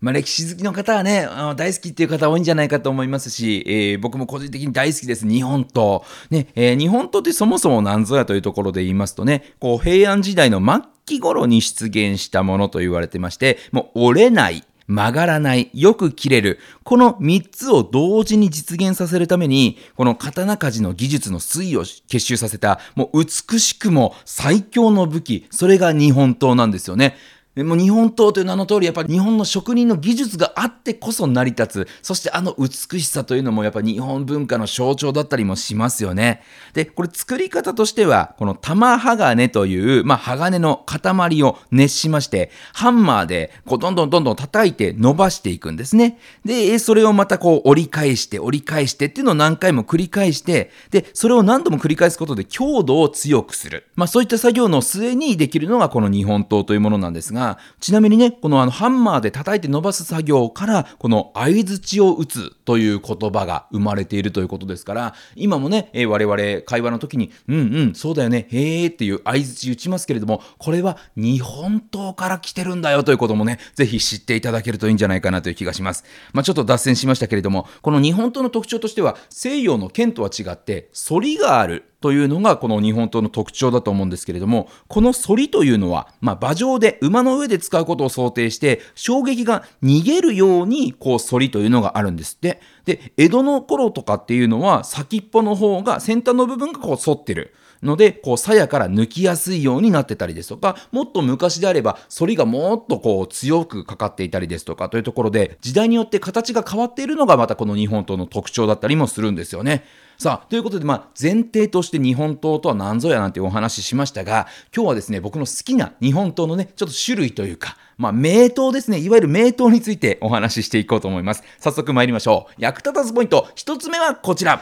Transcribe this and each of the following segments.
まあ、歴史好きの方はね、大好きっていう方多いんじゃないかと思いますし、えー、僕も個人的に大好きです。日本刀。ね、えー、日本刀ってそもそも何ぞやというところで言いますとね、こう、平安時代の末期頃に出現したものと言われてまして、もう折れない。曲がらない、よく切れる。この3つを同時に実現させるために、この刀鍛冶の技術の推移を結集させた、もう美しくも最強の武器、それが日本刀なんですよね。でも日本刀という名の通り、やっぱり日本の職人の技術があってこそ成り立つ。そしてあの美しさというのもやっぱり日本文化の象徴だったりもしますよね。で、これ作り方としては、この玉鋼という、まあ鋼の塊を熱しまして、ハンマーでこうどんどんどんどん叩いて伸ばしていくんですね。で、それをまたこう折り返して折り返してっていうのを何回も繰り返して、で、それを何度も繰り返すことで強度を強くする。まあそういった作業の末にできるのがこの日本刀というものなんですが、ちなみにね、このあのハンマーで叩いて伸ばす作業から、この相づちを打つという言葉が生まれているということですから、今もね、え我々会話の時に、うんうん、そうだよね、へーっていう相づち打ちますけれども、これは日本刀から来てるんだよということもね、ぜひ知っていただけるといいんじゃないかなという気がします。まあ、ちょっと脱線しましたけれども、この日本刀の特徴としては、西洋の剣とは違って、反りがある。というのがこの日本刀の特徴だと思うんですけれども、この反りというのは、まあ、馬上で馬の上で使うことを想定して、衝撃が逃げるようにこう反りというのがあるんですって。で、江戸の頃とかっていうのは先っぽの方が先端の部分がこう反ってる。ので、こう、鞘から抜きやすいようになってたりですとか、もっと昔であれば、反りがもっとこう、強くかかっていたりですとか、というところで、時代によって形が変わっているのが、またこの日本刀の特徴だったりもするんですよね。さあ、ということで、まあ、前提として日本刀とは何ぞやなんてお話ししましたが、今日はですね、僕の好きな日本刀のね、ちょっと種類というか、まあ、名刀ですね、いわゆる名刀についてお話ししていこうと思います。早速参りましょう。役立たずポイント、一つ目はこちら。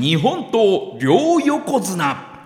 日本刀両横綱。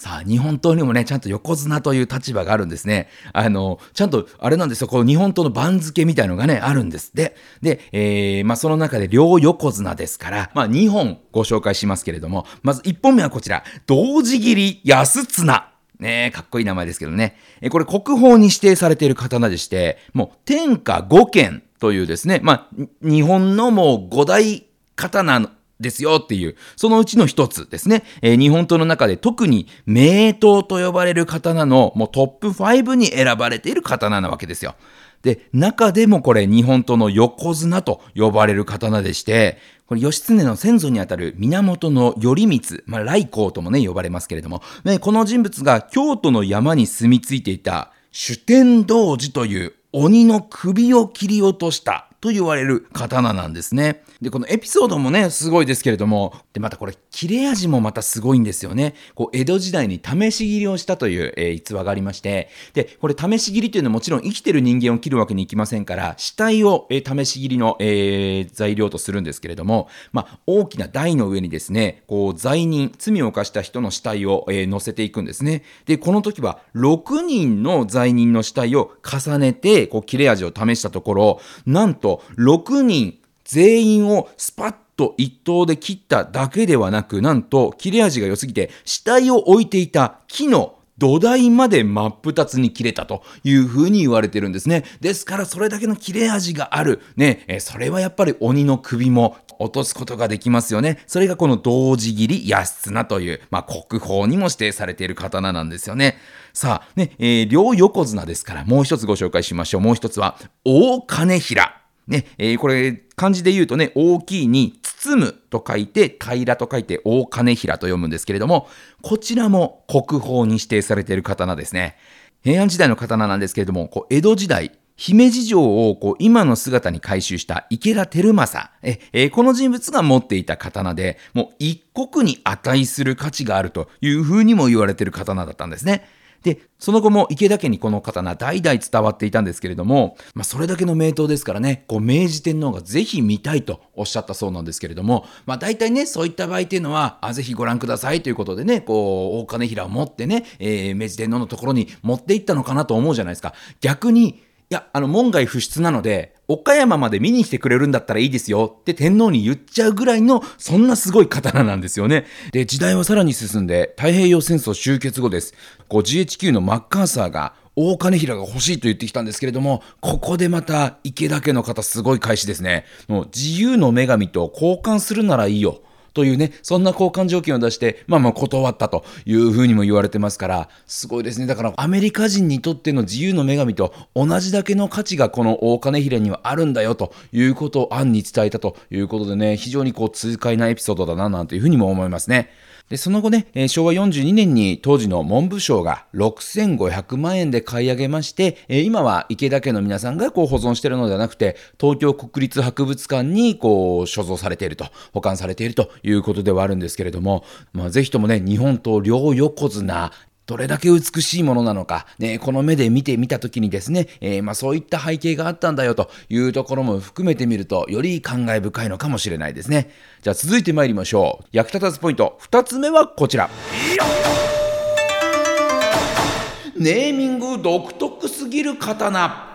さあ、日本刀にもね、ちゃんと横綱という立場があるんですね。あの、ちゃんと、あれなんですよ、この日本刀の番付みたいのがね、あるんですで、で、えー、まあ、その中で両横綱ですから、まあ、2本ご紹介しますけれども、まず1本目はこちら、同時切り安綱。ねえかっこいい名前ですけどね。えこれ国宝に指定されている刀でして、もう天下五剣というですね、まあ、日本のもう五大刀ですよっていう、そのうちの一つですね。えー、日本刀の中で特に名刀と呼ばれる刀のもうトップ5に選ばれている刀なわけですよ。で、中でもこれ日本刀の横綱と呼ばれる刀でして、これ義経の先祖にあたる源頼光、まあ、来光ともね、呼ばれますけれども、ね、この人物が京都の山に住み着いていた主天童寺という鬼の首を切り落としたと言われる刀なんですね。で、このエピソードもね、すごいですけれども、で、またこれ、切れ味もまたすごいんですよね。こう、江戸時代に試し切りをしたという、えー、逸話がありまして、で、これ試し切りというのはもちろん生きてる人間を切るわけにいきませんから、死体を、えー、試し切りの、えー、材料とするんですけれども、まあ、大きな台の上にですね、こう、罪人、罪を犯した人の死体を、えー、乗せていくんですね。で、この時は、6人の罪人の死体を重ねて、こう、切れ味を試したところ、なんと、6人全員をスパッと一刀で切っただけではなく、なんと切れ味が良すぎて死体を置いていた木の土台まで真っ二つに切れたというふうに言われてるんですね。ですからそれだけの切れ味がある。ね、えそれはやっぱり鬼の首も落とすことができますよね。それがこの同時切り安綱という、まあ、国宝にも指定されている刀なんですよね。さあ、ね、えー、両横綱ですからもう一つご紹介しましょう。もう一つは大金平。ね、えー、これ、漢字で言うとね、大きいに包むと書いて、平と書いて大金平と読むんですけれども、こちらも国宝に指定されている刀ですね。平安時代の刀なんですけれども、こう江戸時代、姫路城をこう今の姿に改修した池田輝政え、え、この人物が持っていた刀で、もう一国に値する価値があるというふうにも言われている刀だったんですね。で、その後も池田家にこの刀代々伝わっていたんですけれども、まあ、それだけの名刀ですからね、こう明治天皇がぜひ見たいとおっしゃったそうなんですけれども、まあ、大体ね、そういった場合っていうのは、あぜひご覧くださいということでね、こう、大金平を持ってね、えー、明治天皇のところに持っていったのかなと思うじゃないですか。逆に、いや、あの、門外不出なので、岡山まで見に来てくれるんだったらいいですよって天皇に言っちゃうぐらいの、そんなすごい刀なんですよね。で、時代はさらに進んで、太平洋戦争終結後です。こう GHQ のマッカーサーが、大金平が欲しいと言ってきたんですけれども、ここでまた池田家の方すごい返しですね。もう自由の女神と交換するならいいよ。というね、そんな交換条件を出して、まあまあ断ったというふうにも言われてますから、すごいですね。だからアメリカ人にとっての自由の女神と同じだけの価値がこの大金平にはあるんだよということを暗に伝えたということでね、非常にこう痛快なエピソードだななんていうふうにも思いますね。で、その後ね、えー、昭和42年に当時の文部省が6500万円で買い上げまして、えー、今は池田家の皆さんがこう保存しているのではなくて、東京国立博物館にこう所蔵されていると、保管されているということではあるんですけれども、まあ、ぜひともね、日本と両横綱、どれだけ美しいものなのか、ね、この目で見てみたときにですね、えー、まあ、そういった背景があったんだよというところも含めてみると、より感慨深いのかもしれないですね。じゃあ続いて参りましょう。役立たずポイント、2つ目はこちら。ネーミング独特すぎる刀。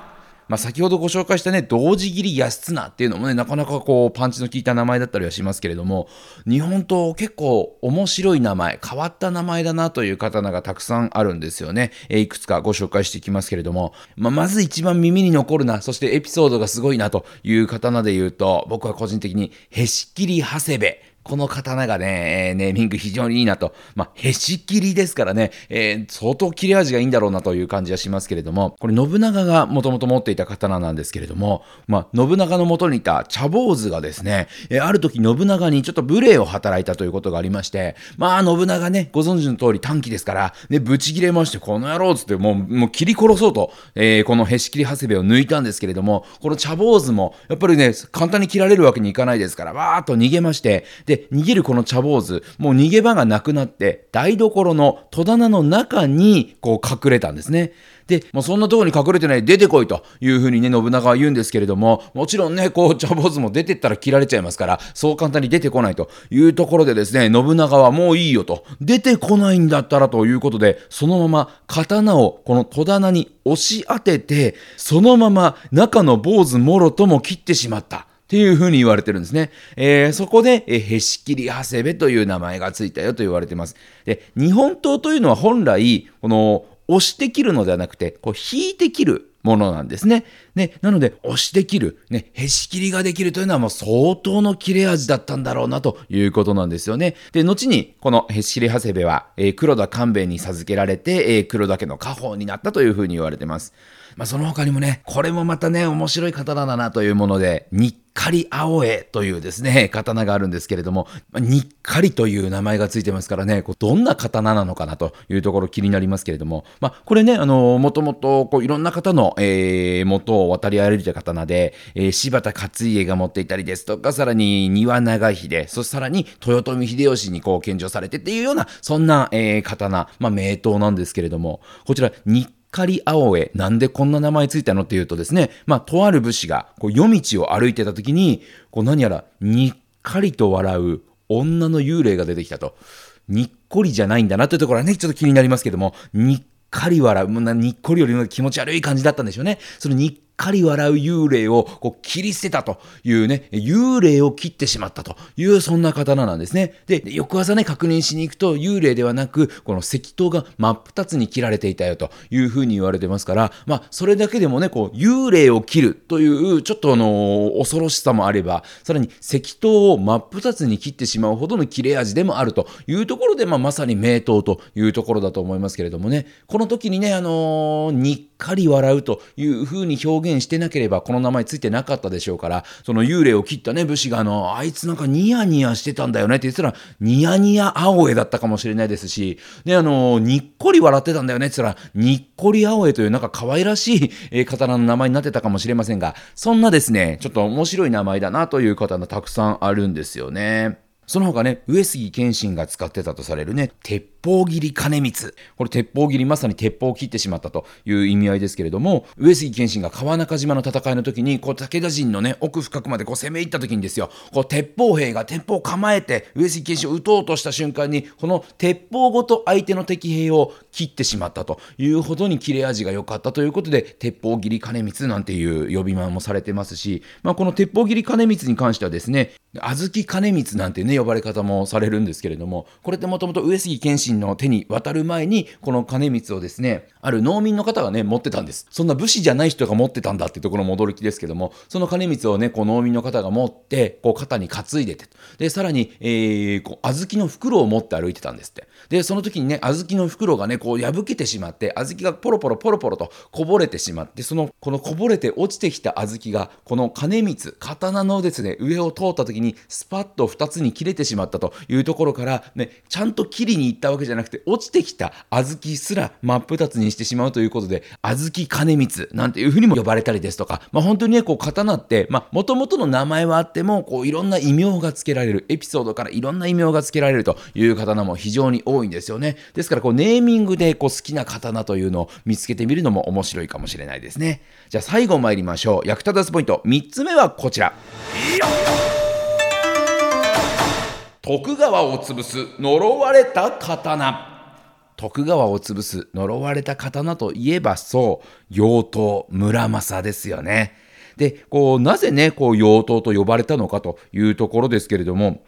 まあ、先ほどご紹介したね、同時切り安綱っていうのもね、なかなかこう、パンチの効いた名前だったりはしますけれども、日本刀結構面白い名前、変わった名前だなという刀がたくさんあるんですよね。え、いくつかご紹介していきますけれども、まあ、まず一番耳に残るな、そしてエピソードがすごいなという刀で言うと、僕は個人的に、へし切り長谷部。この刀がね、えー、ネーミング非常にいいなと。まあ、へし切りですからね、えー、相当切れ味がいいんだろうなという感じはしますけれども、これ信長がもともと持っていた刀なんですけれども、まあ、信長の元にいた茶坊主がですね、えー、ある時信長にちょっと無礼を働いたということがありまして、まあ、信長ね、ご存知の通り短期ですから、ね、ぶち切れまして、この野郎つって、もう、もう切り殺そうと、えー、このへし切り長谷部を抜いたんですけれども、この茶坊主も、やっぱりね、簡単に切られるわけにいかないですから、わーっと逃げまして、で、で、逃げるこの茶坊主、もう逃げ場がなくなって、台所の戸棚の中にこう隠れたんですね。で、もうそんなとこに隠れてない、出てこいというふうにね、信長は言うんですけれども、もちろんね、こう、茶坊主も出てったら切られちゃいますから、そう簡単に出てこないというところでですね、信長はもういいよと、出てこないんだったらということで、そのまま刀をこの戸棚に押し当てて、そのまま中の坊主もろとも切ってしまった。っていうふうに言われてるんですね。えー、そこで、えー、へし切り長谷部という名前がついたよと言われてます。で、日本刀というのは本来、この、押して切るのではなくて、こう、引いて切るものなんですね。ね、なので、押して切る、ね、へし切りができるというのはもう相当の切れ味だったんだろうなということなんですよね。で、後に、このへし切り長谷部は、えー、黒田官兵衛に授けられて、えー、黒田家の家宝になったというふうに言われてます。まあ、その他にもね、これもまたね、面白い刀だなというもので、日かり青江というですね、刀があるんですけれども、日かりという名前がついてますからね、こうどんな刀なのかなというところ気になりますけれども、まあ、これね、あの、もともと、こう、いろんな方の、えー、元を渡り歩いた刀で、えー、柴田勝家が持っていたりですとか、さらに庭長秀、そしてさらに豊臣秀吉にこう、献上されてっていうような、そんな、えー、刀、まあ、名刀なんですけれども、こちら、日か青江、なんでこんな名前ついたのっていうとですね、まあ、とある武士がこう夜道を歩いてた時に、こう何やらにっかりと笑う女の幽霊が出てきたと。にっこりじゃないんだなというところはね、ちょっと気になりますけども、にっかり笑う、もうにっこりよりも気持ち悪い感じだったんでしょうね。そのにっかり笑う幽霊をこう切り捨てたというね、幽霊を切ってしまったというそんな刀なんですね。で、翌朝ね、確認しに行くと幽霊ではなく、この石刀が真っ二つに切られていたよというふうに言われてますから、まあ、それだけでもね、こう、幽霊を切るという、ちょっとあの恐ろしさもあれば、さらに石刀を真っ二つに切ってしまうほどの切れ味でもあるというところで、まあ、まさに名刀というところだと思いますけれどもね、この時にね、あのー、にっかり笑うというふうに表現してなければこの名前ついてなかったでしょうから、その幽霊を切ったね、武士があの、あいつなんかニヤニヤしてたんだよねって言ったら、ニヤニヤ青江だったかもしれないですし、ね、あの、にっこり笑ってたんだよねって言ったら、にっこり青江というなんか可愛らしい、えー、刀の名前になってたかもしれませんが、そんなですね、ちょっと面白い名前だなという刀たくさんあるんですよね。その他ね、上杉謙信が使ってたとされるね、鉄砲切り金光。これ鉄砲切り、まさに鉄砲を切ってしまったという意味合いですけれども、上杉謙信が川中島の戦いの時に、こう武田陣のね、奥深くまでこう攻め入った時にですよ、こう鉄砲兵が鉄砲を構えて、上杉謙信を撃とうとした瞬間に、この鉄砲ごと相手の敵兵を切ってしまったというほどに切れ味が良かったということで、鉄砲切り金光なんていう呼び名もされてますし、まあ、この鉄砲切り金光に関してはですね、小豆金光なんてね、呼ばれ方もされるんですけれども、これってもともと上杉謙信の手に渡る前に、この金光をですね、ある農民の方がね、持ってたんです。そんな武士じゃない人が持ってたんだっていうところも驚きですけども、その金光をね、こう農民の方が持って、こう肩に担いでて、で、さらに、えー、こう小豆の袋を持って歩いてたんですって。で、その時にね、小豆の袋がね、こう破けてしまって、小豆がポロポロポロポロとこぼれてしまって、その、このこぼれて落ちてきた小豆が、この金光、刀のですね、上を通った時に、スパッと2つに切れてしまったというところから、ね、ちゃんと切りに行ったわけじゃなくて、落ちてきた小豆すら真っ二つにしてしまうということで、小豆金光なんていうふうにも呼ばれたりですとか、まあ本当にね、こう刀って、まあ元々の名前はあっても、こういろんな異名が付けられる、エピソードからいろんな異名が付けられるという刀も非常に多いんですよね。ですからこうネーミングでこう好きな刀というのを見つけてみるのも面白いかもしれないですね。じゃあ最後参りましょう。役立たずポイント3つ目はこちら。徳川を潰す呪われた刀。徳川を潰す呪われた刀といえばそう、妖刀村正ですよね。で、こう、なぜね、こう、妖刀と呼ばれたのかというところですけれども、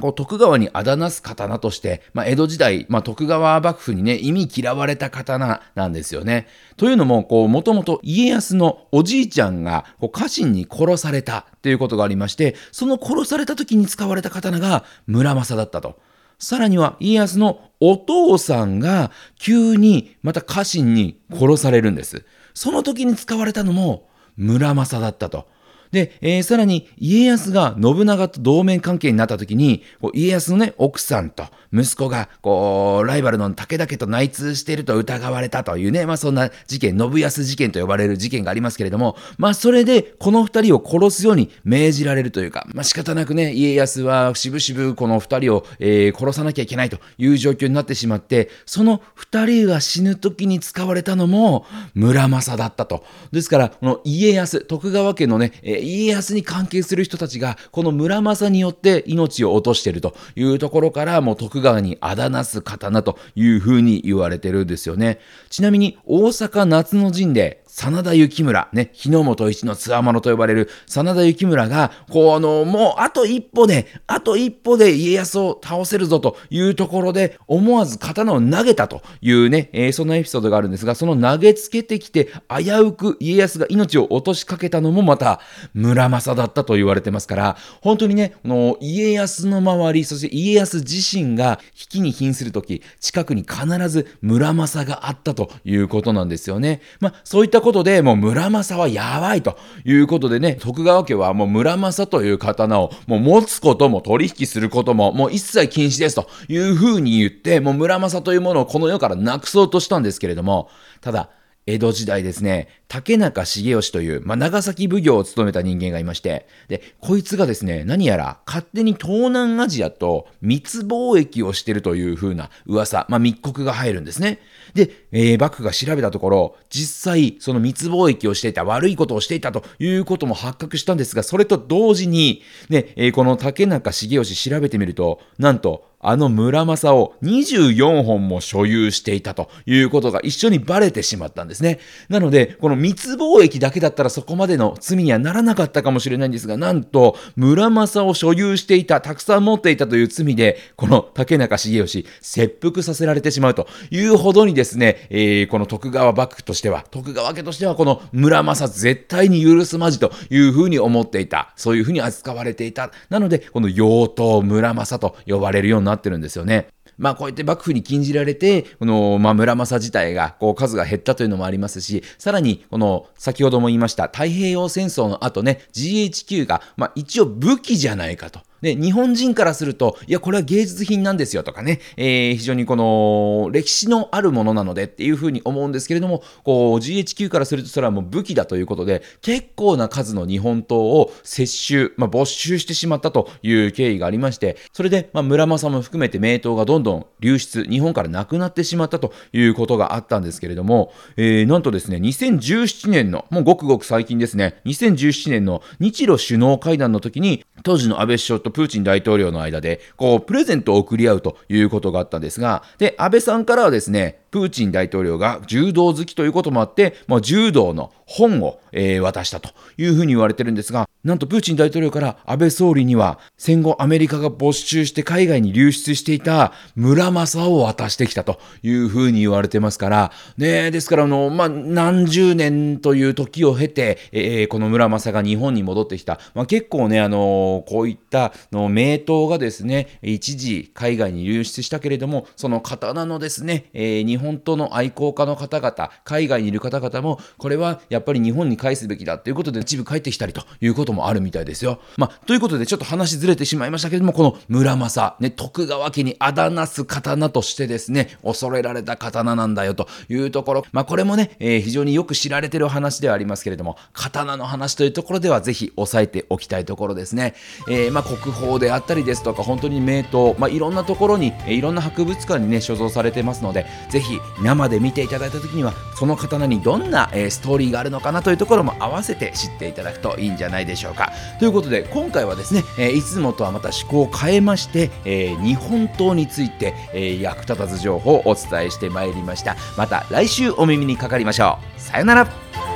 こう徳川にあだなす刀として、まあ、江戸時代、まあ、徳川幕府にね、意味嫌われた刀なんですよね。というのも、こう、もともと家康のおじいちゃんが、こう、家臣に殺されたということがありまして、その殺された時に使われた刀が村正だったと。さらには家康のお父さんが急にまた家臣に殺されるんです。その時に使われたのも村正だったと。で、えー、さらに家康が信長と同盟関係になった時に、家康のね、奥さんと息子が、こう、ライバルの武田家と内通していると疑われたというね、まあそんな事件、信康事件と呼ばれる事件がありますけれども、まあそれでこの二人を殺すように命じられるというか、まあ仕方なくね、家康はしぶしぶこの二人を、えー、殺さなきゃいけないという状況になってしまって、その二人が死ぬ時に使われたのも村正だったと。ですから、この家康、徳川家のね、家康に関係する人たちが、この村正によって命を落としているというところから、もう徳川にあだなす刀というふうに言われてるんですよね。ちなみに、大阪夏の陣で、真田幸村、ね、日の本一のつわものと呼ばれる真田幸村が、こう、あの、もうあと一歩で、あと一歩で家康を倒せるぞというところで、思わず刀を投げたというね、えー、そんなエピソードがあるんですが、その投げつけてきて、危うく家康が命を落としかけたのもまた、村正だったと言われてますから、本当にね、この家康の周り、そして家康自身が引きに瀕するとき、近くに必ず村正があったということなんですよね。まあ、そういったことで、もう村正はやばいということでね、徳川家はもう村正という刀をもう持つことも取引することももう一切禁止ですというふうに言って、もう村正というものをこの世からなくそうとしたんですけれども、ただ、江戸時代ですね、竹中重義という、まあ、長崎奉行を務めた人間がいまして、で、こいつがですね、何やら勝手に東南アジアと密貿易をしてるという風な噂、まあ、密告が入るんですね。で、えー、幕府が調べたところ、実際、その密貿易をしていた、悪いことをしていたということも発覚したんですが、それと同時に、ね、えー、この竹中重義調べてみると、なんと、あの村正を24本も所有していたということが一緒にバレてしまったんですね。なので、この密貿易だけだったらそこまでの罪にはならなかったかもしれないんですが、なんと、村正を所有していた、たくさん持っていたという罪で、この竹中重義、切腹させられてしまうというほどにですね、えー、この徳川幕府としては、徳川家としてはこの村正絶対に許すまじというふうに思っていた。そういうふうに扱われていた。なので、この妖刀村正と呼ばれるようにななってるんですよね。まあこうやって幕府に禁じられて、この、まあ村正自体がこう数が減ったというのもありますし、さらにこの先ほども言いました太平洋戦争の後ね、GHQ がまあ一応武器じゃないかと。で、日本人からすると、いや、これは芸術品なんですよとかね、えー、非常にこの、歴史のあるものなのでっていうふうに思うんですけれども、こう、GHQ からするとそれはもう武器だということで、結構な数の日本刀を接収、まあ、没収してしまったという経緯がありまして、それで、まあ、村正も含めて名刀がどんどん流出、日本からなくなってしまったということがあったんですけれども、えー、なんとですね、2017年の、もうごくごく最近ですね、2017年の日露首脳会談の時に、当時の安倍首相とプーチン大統領の間で、こう、プレゼントを送り合うということがあったんですが、で、安倍さんからはですね、プーチン大統領が柔道好きということもあって、まあ、柔道の本を、えー、渡したというふうに言われてるんですが、なんとプーチン大統領から安倍総理には戦後アメリカが没収して海外に流出していた村正を渡してきたというふうに言われてますから、ねですからあの、まあ、何十年という時を経て、えー、この村正が日本に戻ってきた。まあ、結構ね、あのこういったの名刀がですね、一時海外に流出したけれども、その刀のですね、えー、日本刀の愛好家の方々、海外にいる方々も、これはやっぱり日本に返すべきだということで一部帰ってきたりということもあるみたいですよ。まあ、ということでちょっと話ずれてしまいましたけれども、この村正、ね、徳川家にあだなす刀としてですね、恐れられた刀なんだよというところ、まあ、これもね、えー、非常によく知られてる話ではありますけれども、刀の話というところではぜひ押さえておきたいところですね。えー、まあ、国宝であったりですとか、本当に名刀、まあ、いろんなところに、え、いろんな博物館にね、所蔵されてますので、ぜひひ生で見ていただいた時には、その刀にどんな、えー、ストーリーがあるのかなというところも合わせて知っていただくといいんじゃないでしょうか。ということで、今回はですね、えー、いつもとはまた趣向を変えまして、えー、日本刀について、えー、役立たず情報をお伝えしてまいりました。また来週お耳にかかりましょう。さよなら。